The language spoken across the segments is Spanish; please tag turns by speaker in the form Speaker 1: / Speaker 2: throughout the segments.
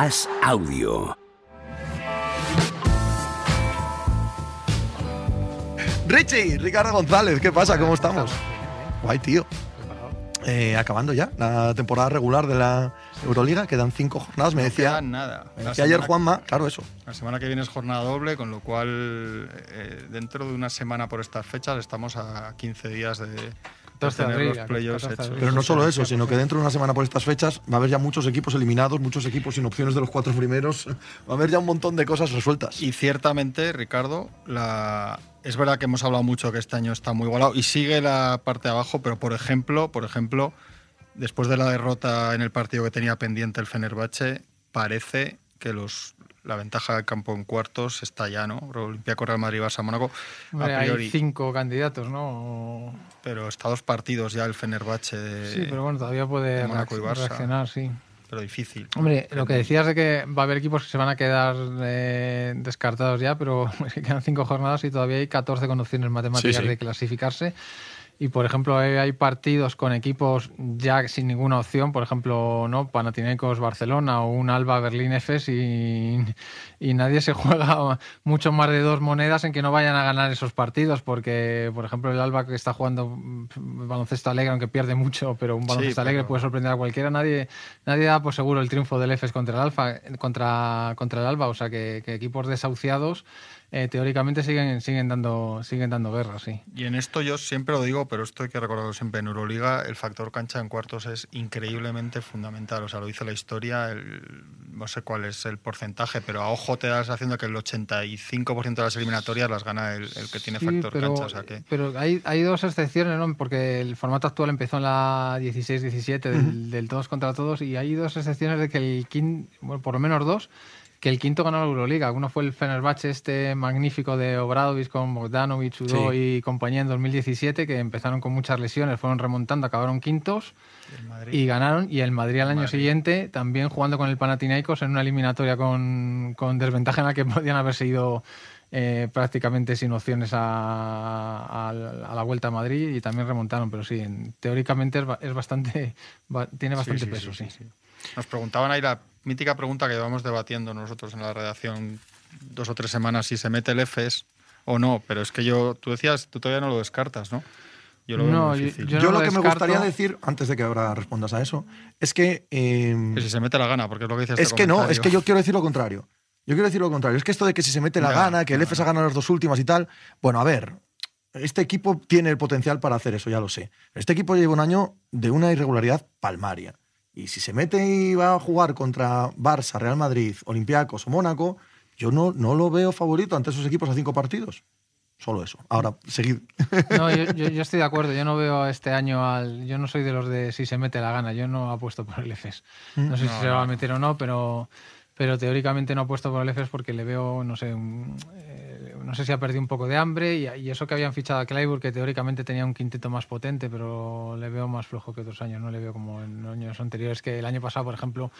Speaker 1: As Audio.
Speaker 2: Richie, Ricardo González, ¿qué pasa? ¿Cómo estamos? Guay, tío. Eh, acabando ya la temporada regular de la Euroliga, quedan cinco jornadas. Me
Speaker 3: No
Speaker 2: decía,
Speaker 3: queda nada.
Speaker 2: me decía ayer Juanma, claro, eso.
Speaker 3: La semana que viene es jornada doble, con lo cual eh, dentro de una semana por estas fechas estamos a 15 días de, de
Speaker 4: 14 de
Speaker 3: tener los playoffs
Speaker 4: 14 de
Speaker 3: hechos.
Speaker 2: Pero no solo eso, sino que dentro de una semana por estas fechas va a haber ya muchos equipos eliminados, muchos equipos sin opciones de los cuatro primeros. Va a haber ya un montón de cosas resueltas.
Speaker 3: Y ciertamente, Ricardo, la... es verdad que hemos hablado mucho que este año está muy igualado y sigue la parte de abajo, pero por ejemplo, por ejemplo, después de la derrota en el partido que tenía pendiente el Fenerbahce, parece que los la ventaja del campo en cuartos está ya, ¿no? Olympiacos, Real Madrid, Barça, Mónaco,
Speaker 4: Hombre,
Speaker 3: a priori.
Speaker 4: Hay cinco candidatos, ¿no?
Speaker 3: Pero está dos partidos ya el Fenerbahce de,
Speaker 4: Sí, pero bueno, todavía puede reaccionar, sí.
Speaker 3: pero difícil.
Speaker 4: Hombre, lo que decías de que va a haber equipos que se van a quedar eh, descartados ya, pero es que quedan cinco jornadas y todavía hay 14 con opciones matemáticas
Speaker 2: Sí, sí.
Speaker 4: de clasificarse. Y por ejemplo, hay partidos con equipos ya sin ninguna opción, por ejemplo, no Panathinaikos Barcelona o un Alba Berlín Efes y, y nadie se juega mucho más de dos monedas en que no vayan a ganar esos partidos, porque por ejemplo el Alba que está jugando baloncesto alegre, aunque pierde mucho, pero un baloncesto alegre
Speaker 3: pero-
Speaker 4: puede sorprender a cualquiera, nadie, nadie da por seguro el triunfo del Efes contra el Alfa, contra, contra el Alba, o sea que, que equipos desahuciados eh, teóricamente siguen, siguen dando, siguen dando guerra, sí.
Speaker 3: Y en esto yo siempre lo digo, pero esto hay que recordarlo siempre. En Euroliga el factor cancha en cuartos es increíblemente fundamental. O sea, lo dice la historia, el- no sé cuál es el porcentaje, pero a ojo te das haciendo que el 85% de las eliminatorias las gana el, el que tiene
Speaker 4: Sí,
Speaker 3: factor
Speaker 4: pero,
Speaker 3: cancha. O sea que
Speaker 4: pero hay, hay dos excepciones, ¿no? Porque el formato actual empezó en la 16-17 del, del todos contra todos y hay dos excepciones de que el quinto, bueno, por lo menos dos, que el quinto ganó la Euroliga. Uno fue el Fenerbahce este magnífico de Obradovic con Bogdanovic, Udo
Speaker 2: Sí.
Speaker 4: y compañía en 2017, que empezaron con muchas lesiones, fueron remontando, acabaron quintos y ganaron. Y el Madrid al año
Speaker 3: Madrid.
Speaker 4: siguiente también jugando con el Panathinaikos en una eliminatoria con, con desventaja en la que podían haberse ido eh, prácticamente sin opciones a, a- a la vuelta a Madrid y también remontaron. Pero sí, en- teóricamente es, es bastante, ba- tiene bastante
Speaker 3: sí,
Speaker 4: peso,
Speaker 3: sí,
Speaker 4: sí.
Speaker 3: sí, sí. Nos preguntaban ahí la mítica pregunta que llevamos debatiendo nosotros en la redacción dos o tres semanas, si se mete el EFES o no. Pero es que yo, tú decías, tú todavía no lo descartas, ¿no? Yo lo veo
Speaker 4: No, yo-
Speaker 3: difícil.
Speaker 4: yo
Speaker 2: Yo
Speaker 4: no
Speaker 2: lo
Speaker 4: lo
Speaker 2: que me gustaría decir, antes de que ahora respondas a eso, es que... eh,
Speaker 3: Que si se mete la gana, porque es lo que dice este
Speaker 2: es que no, es que yo quiero decir lo contrario. Yo quiero decir lo contrario. Es que esto de que si se mete la gana, que el EFES ha ganado las dos últimas y tal. Bueno, a ver, este equipo tiene el potencial para hacer eso, ya lo sé. Este equipo lleva un año de una irregularidad palmaria. Y si se mete y va a jugar contra Barça, Real Madrid, Olympiacos o Mónaco, yo no, no lo veo favorito ante esos equipos a cinco partidos. Solo eso. Ahora, seguid.
Speaker 4: No, yo, yo- yo estoy de acuerdo. Yo no veo este año al. Yo no soy de los de si se mete la gana. Yo no apuesto por el EFES. No sé
Speaker 3: No,
Speaker 4: si se va a meter o no, pero, pero teóricamente no apuesto por el EFES porque le veo, no sé, un- eh, no sé si ha perdido un poco de hambre y, y eso que habían fichado a Clyburn, que teóricamente tenía un quinteto más potente, pero le veo más flojo que otros años. No le veo como en años anteriores, que el año pasado, por ejemplo,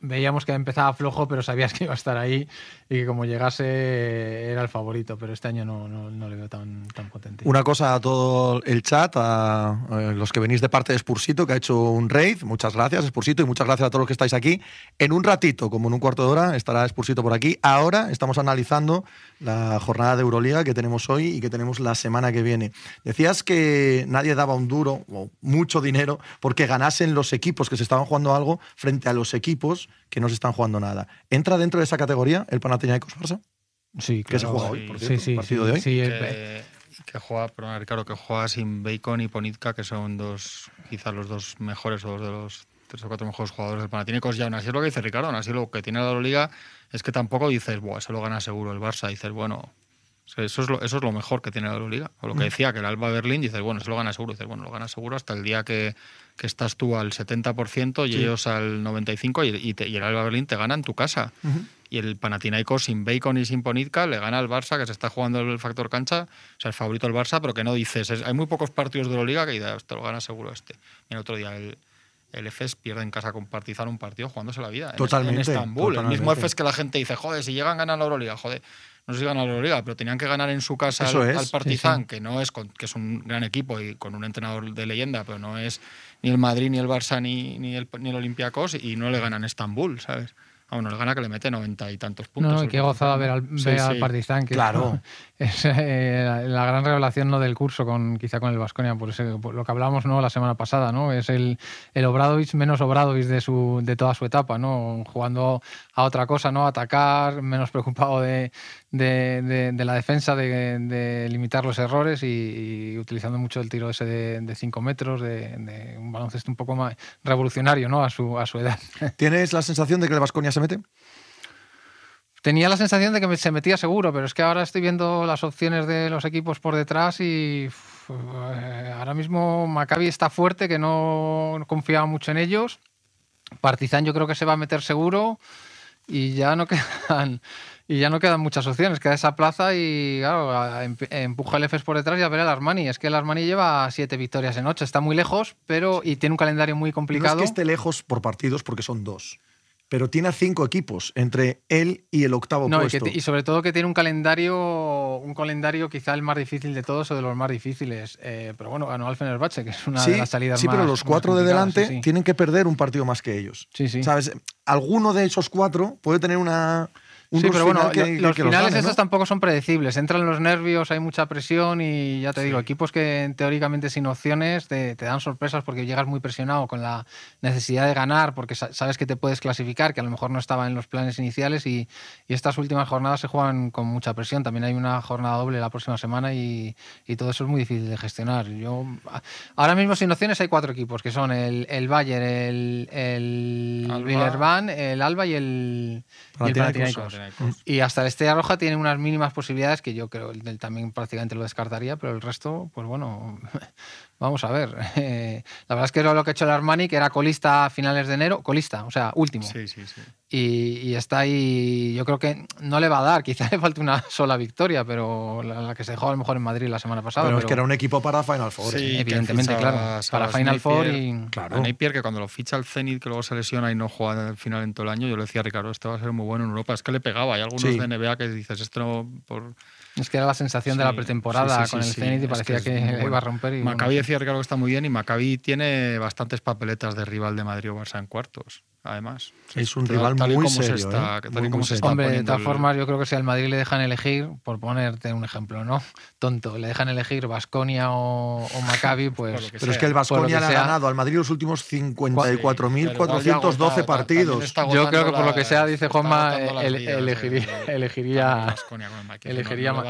Speaker 4: veíamos que empezaba flojo, pero sabías que iba a estar ahí y que como llegase era el favorito, pero este año no, no, no le veo tan, tan potente.
Speaker 2: Una cosa a todo el chat, a, los que venís de parte de Spursito, que ha hecho un raid. Muchas gracias, Spursito, y muchas gracias a todos los que estáis aquí. En un ratito, como en un cuarto de hora, estará Spursito por aquí. Ahora estamos analizando la jornada de Euroliga que tenemos hoy y que tenemos la semana que viene. Decías que nadie daba un duro o mucho dinero porque ganasen los equipos que se estaban jugando algo frente a los equipos que no se están jugando nada. ¿Entra dentro de esa categoría el Panathinaikos Barça?
Speaker 4: Sí,
Speaker 2: Que se
Speaker 4: claro.
Speaker 2: juega hoy,
Speaker 3: sí,
Speaker 2: por
Speaker 4: Sí,
Speaker 2: cierto,
Speaker 4: sí,
Speaker 2: partido
Speaker 4: sí,
Speaker 2: de hoy.
Speaker 4: sí, el-
Speaker 3: que, que juega, perdona Ricardo, que juega sin Bacon y Ponitka, que son dos, quizás los dos mejores o dos de los tres o cuatro mejores jugadores del Panathinaikos. Y aún así es lo que dice Ricardo, aún así lo que tiene la Euroliga es que tampoco dices, Buah, se lo gana seguro el Barça. Dices, bueno, o sea, eso es lo, eso es lo mejor que tiene la Euroliga. O lo que decía, que el Alba Berlín, dices, bueno, se lo gana seguro. Dices, bueno, lo gana seguro hasta el día que, que estás tú al 70% y
Speaker 2: Sí.
Speaker 3: ellos al 95% y, y te- y el Alba Berlín te gana en tu casa. Y el Panathinaikos sin Bacon y sin Ponitka le gana al Barça, que se está jugando el factor cancha, o sea, el favorito del Barça, pero que no dices. es- hay muy pocos partidos de la Liga que dices, te lo gana seguro este. Y el otro día el, el EFES pierde en casa con Partizan un partido jugándose la vida. en-
Speaker 2: Totalmente,
Speaker 3: En Estambul. El mismo
Speaker 2: totalmente.
Speaker 3: EFES que la gente dice, joder, si llegan ganan la Euroliga, joder. No sé si ganan la Euroliga, pero tenían que ganar en su casa
Speaker 2: Eso
Speaker 3: al,
Speaker 2: es,
Speaker 3: al
Speaker 2: sí,
Speaker 3: Partizan,
Speaker 4: sí.
Speaker 3: que no es con- que es un gran equipo y con un entrenador de leyenda, pero no es ni el Madrid, ni el Barça, ni, ni el, ni el Olympiacos, y no le ganan Estambul, ¿sabes? Ah, bueno, el gana que le mete noventa y tantos puntos.
Speaker 4: No, no, qué gozada ver al, ver al Partizan, que
Speaker 2: claro.
Speaker 4: es eh, la gran revelación ¿no? del curso, con quizá con el Vasconia, por, por, lo que hablábamos ¿no? la semana pasada, ¿no? Es el, el Obradovic menos Obradovic de, su, de toda su etapa, ¿no? Jugando a otra cosa, ¿no? Atacar, menos preocupado de, de, de, la defensa, de, limitar los errores y, utilizando mucho el tiro ese de 5 metros, de, un baloncesto un poco más revolucionario, ¿no? A su, a su edad.
Speaker 2: ¿Tienes la sensación de que el Vasconia se mete?
Speaker 4: Tenía la sensación de que se metía seguro, pero es que ahora estoy viendo las opciones de los equipos por detrás y eh, ahora mismo Maccabi está fuerte, que no confiaba mucho en ellos. Partizan yo creo que se va a meter seguro y ya no quedan y ya no quedan muchas opciones. Queda esa plaza y claro, empuja el EFES por detrás y a ver el Armani. Es que el Armani lleva siete victorias en ocho, está muy lejos, pero y tiene un calendario muy complicado.
Speaker 2: No es que esté lejos por partidos porque son dos pero tiene a cinco equipos entre él y el octavo puesto.
Speaker 4: Y, sobre todo que tiene un calendario, un calendario quizá el más difícil de todos o de los más difíciles. Eh, pero bueno, ganó al Fenerbahce, que es una de las salidas
Speaker 2: sí,
Speaker 4: más.
Speaker 2: Sí, pero los cuatro de delante tienen que perder un partido más que ellos.
Speaker 4: Sí, sí.
Speaker 2: ¿Sabes? Alguno de esos cuatro puede tener una
Speaker 4: sí, pero bueno, los finales esos tampoco son predecibles. Entran los nervios, hay mucha presión y ya te digo, equipos que teóricamente sin opciones te, dan sorpresas porque llegas muy presionado con la necesidad de ganar, porque sabes que te puedes clasificar, que a lo mejor no estaba en los planes iniciales y, estas últimas jornadas se juegan con mucha presión. También hay una jornada doble la próxima semana y, todo eso es muy difícil de gestionar. Yo Ahora mismo sin opciones hay cuatro equipos, que son el, el Bayern, el, el el Alba y el, y el. Y hasta el Estrella Roja tiene unas mínimas posibilidades que yo creo él también prácticamente lo descartaría, pero el resto, pues bueno, vamos a ver. la verdad es que era lo que ha hecho el Armani, que era colista a finales de enero, colista, o sea, último.
Speaker 3: Sí, sí, sí
Speaker 4: y, está ahí. Yo creo que no le va a dar, quizá le falte una sola victoria, pero la, que se dejó a lo mejor en Madrid la semana pasada.
Speaker 2: Pero, es que era un equipo para Final Four.
Speaker 4: Sí, evidentemente, claro. Para Final Four y.
Speaker 3: Claro. A Napier, que cuando lo ficha el Zenit, que luego se lesiona y no juega en el final en todo el año, yo le decía a Ricardo, este va a ser muy bueno en Europa. Es que le pegaba. Hay algunos de NBA que dices, esto por.
Speaker 4: Es que era la sensación de la pretemporada con el Zenit y parecía que, iba a romper. Y
Speaker 3: Maccabi decía que está muy bien y Maccabi tiene bastantes papeletas de rival de Madrid o Barça en cuartos además.
Speaker 2: Es un rival muy serio.
Speaker 4: Hombre, de todas formas, yo creo que si al Madrid le dejan elegir, por ponerte un ejemplo, ¿no? Tonto, le dejan elegir Basconia o, Maccabi, pues.
Speaker 2: Pero es que el Basconia le ha ganado al Madrid los últimos 54.412 partidos.
Speaker 4: Yo creo que por lo que sea, dice Juanma, elegiría, elegiría,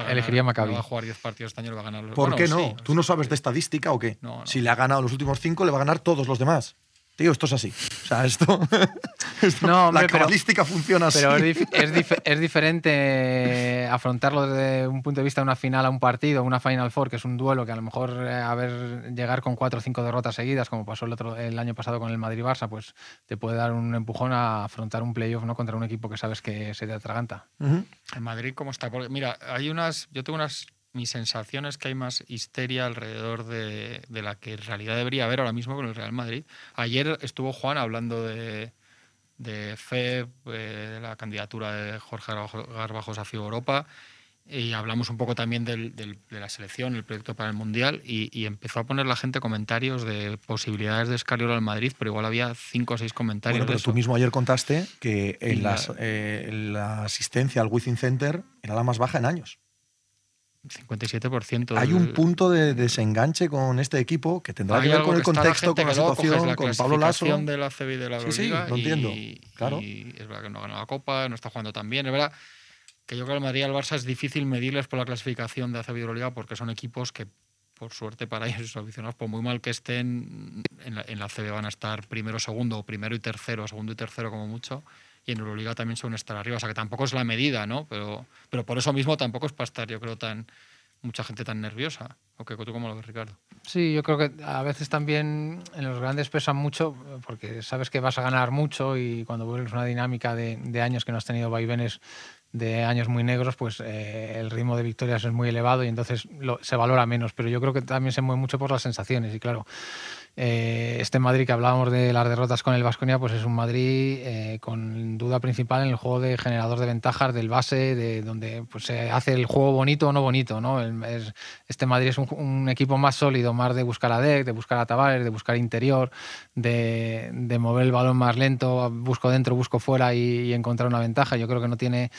Speaker 4: elegiría, Maccabi.
Speaker 3: va a jugar 10 partidos este año, va a ganar.
Speaker 2: ¿Por qué no? ¿Tú no sabes de estadística o qué? Si le ha ganado los últimos 5, le va a ganar todos los demás. Tío, esto es así. O sea, esto. no, la cabalística funciona así.
Speaker 4: Pero es, diferente afrontarlo desde un punto de vista de una final a un partido, una Final Four, que es un duelo que a lo mejor eh, a ver, llegar con cuatro o cinco derrotas seguidas, como pasó el, otro, el año pasado con el Madrid-Barça, pues te puede dar un empujón a afrontar un playoff ¿no? contra un equipo que sabes que se te atraganta.
Speaker 3: En Madrid, ¿cómo está? Porque, mira, hay unas. Yo tengo unas mi sensación es que hay más histeria alrededor de, la que en realidad debería haber ahora mismo con el Real Madrid. Ayer estuvo Juan hablando de, de FEB, eh, de la candidatura de Jorge Garbajos a FIBA Europa, y hablamos un poco también de la selección, el proyecto para el Mundial, y, empezó a poner la gente comentarios de posibilidades de Escariola al Madrid, pero igual había cinco o seis comentarios.
Speaker 2: Bueno, pero tú mismo ayer contaste que en eh, la asistencia al Within Center era la más baja en años.
Speaker 3: 57%.
Speaker 2: Hay un punto de desenganche con este equipo que tendrá que ver con el contexto, con la situación, con Pablo Lasso.
Speaker 3: de la CB de la sí, sí,
Speaker 2: lo entiendo.
Speaker 3: Y,
Speaker 2: claro.
Speaker 3: Y es verdad que no ha ganado la Copa, no está jugando tan bien. Es verdad que yo creo que el Madrid y el Barça es difícil medirles por la clasificación de ACB Euroliga porque son equipos que, por suerte para ellos, sus aficionados, por muy mal que estén, en la, en la CB van a estar primero, segundo, o primero y tercero, segundo y tercero como mucho y en Euroliga también suelen estar arriba. O sea que tampoco es la medida, ¿no? Pero, pero por eso mismo tampoco es para estar, yo creo, tan mucha gente tan nerviosa. ¿O que tú cómo lo ves, Ricardo?
Speaker 4: Sí, yo creo que a veces también en los grandes pesan mucho porque sabes que vas a ganar mucho y cuando vuelves una dinámica de, de años que no has tenido vaivenes de años muy negros, pues eh, el ritmo de victorias es muy elevado y entonces se valora menos. Pero yo creo que también se mueve mucho por las sensaciones. Y claro, eh, este Madrid que hablábamos de las derrotas con el Vasconia, pues es un Madrid eh, con duda principal en el juego de generador de ventajas del base, de donde pues, se hace el juego bonito o no bonito. ¿no? este Madrid es un, equipo más sólido, más de buscar a Deck, de buscar a Tavares, de buscar interior, de, mover el balón más lento, busco dentro, busco fuera y, y encontrar una ventaja. Yo creo que no tiene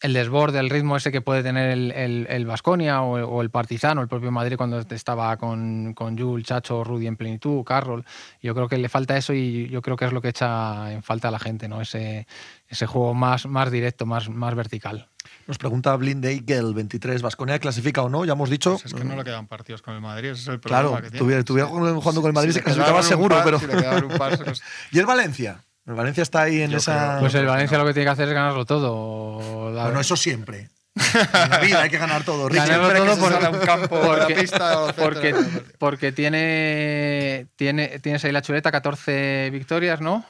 Speaker 4: el desborde, el ritmo ese que puede tener el Vasconia o, o, el Partizan o el propio Madrid cuando estaba con, con Jules, Chacho, Rudy en plenitud, Carroll. Yo creo que le falta eso y yo creo que es lo que echa en falta a la gente, ¿no? ese, ese juego más, más directo, más, más vertical.
Speaker 2: Nos pregunta Blindey que el 23 Vasconia clasifica o no, ya hemos dicho.
Speaker 3: Pues es que no le quedan partidos con el Madrid, ese es el problema.
Speaker 2: Claro, que tiene. Tuviera, jugando con el Madrid se clasificaba seguro, pero. ¿Y el Valencia? El Valencia está ahí en esa.
Speaker 4: Pues el Valencia lo que tiene que hacer es ganarlo todo.
Speaker 2: Bueno, eso siempre. En la vida hay que ganar todo.
Speaker 4: Ganarlo todo por, un campo porque, pista porque, porque, tiene, tiene, tienes ahí la chuleta, 14 victorias, ¿no?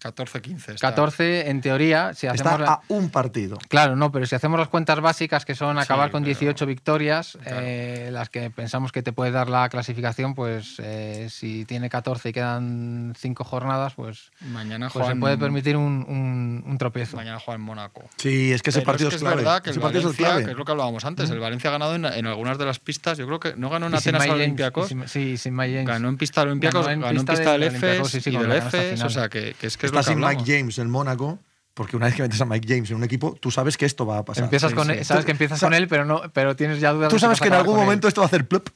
Speaker 3: 14-15.
Speaker 4: 14, en teoría, si hacemos.
Speaker 2: Está a un partido.
Speaker 4: Claro, no, pero si hacemos las cuentas básicas, que son acabar con 18 victorias, eh, las que pensamos que te puede dar la clasificación, pues eh, si tiene 14 y quedan 5 jornadas, pues.
Speaker 3: Mañana
Speaker 4: pues se puede permitir un, un, tropiezo.
Speaker 3: Mañana juega en Mónaco.
Speaker 2: Sí, es que ese partido es, clave.
Speaker 3: Es verdad que el Valencia, que es lo que hablábamos antes, el Valencia ha ganado en, algunas de las pistas, yo creo que no ganó en Atenas Olympiacos.
Speaker 4: Sí, sin
Speaker 3: Ganó en pista Olympiacos, ganó en pista, del EFES y del EFES, o sea que es que
Speaker 2: está sin Mike James en Mónaco, porque una vez que metes a Mike James en un equipo, tú sabes que esto va a pasar.
Speaker 4: Empiezas con sabes que empiezas con él, pero no, pero tienes ya dudas.
Speaker 2: Tú sabes que, en algún momento esto va a hacer plop.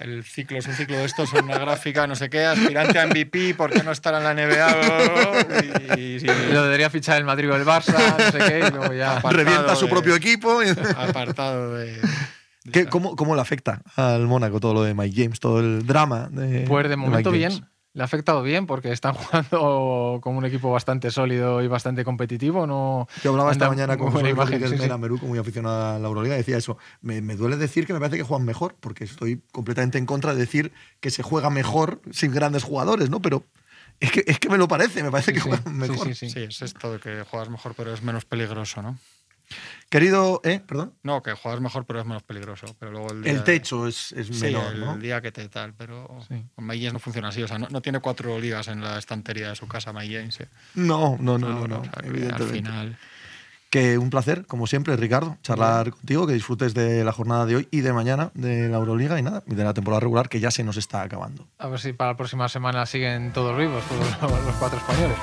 Speaker 3: El ciclo es un ciclo de estos, una gráfica, no sé qué, aspirante a MVP, ¿por qué no estar en la NBA?
Speaker 4: Y, Lo debería fichar el Madrid o el Barça, no sé qué, y luego ya.
Speaker 2: Revienta su propio equipo.
Speaker 3: Apartado de.
Speaker 2: cómo, ¿Cómo le afecta al Mónaco todo lo de Mike James, todo el drama? De,
Speaker 4: pues de momento bien le ha afectado bien porque están jugando como un equipo bastante sólido y bastante competitivo. No
Speaker 2: Yo hablaba esta mañana con José Rodríguez Mera, Meruco, muy aficionado a la Euroliga, decía eso. Me, duele decir que me parece que juegan mejor, porque estoy completamente en contra de decir que se juega mejor sin grandes jugadores, ¿no? Pero es que, es que me lo parece, me parece que juegan mejor.
Speaker 3: Sí, es esto de que juegas mejor, pero es menos peligroso, ¿no?
Speaker 2: Querido, ¿eh? Perdón.
Speaker 3: No, que juegas mejor, pero es menos peligroso. Pero luego el,
Speaker 2: el techo es, es menor,
Speaker 3: el, día que te tal, pero con May no funciona así. O sea, no, tiene cuatro ligas en la estantería de su casa, May
Speaker 2: No, no, no, no.
Speaker 3: al final.
Speaker 2: Que un placer, como siempre, Ricardo, charlar contigo, que disfrutes de la jornada de hoy y de mañana de la Euroliga y nada, de la temporada regular que ya se nos está acabando.
Speaker 4: A ver si para la próxima semana siguen todos vivos, todos los cuatro españoles.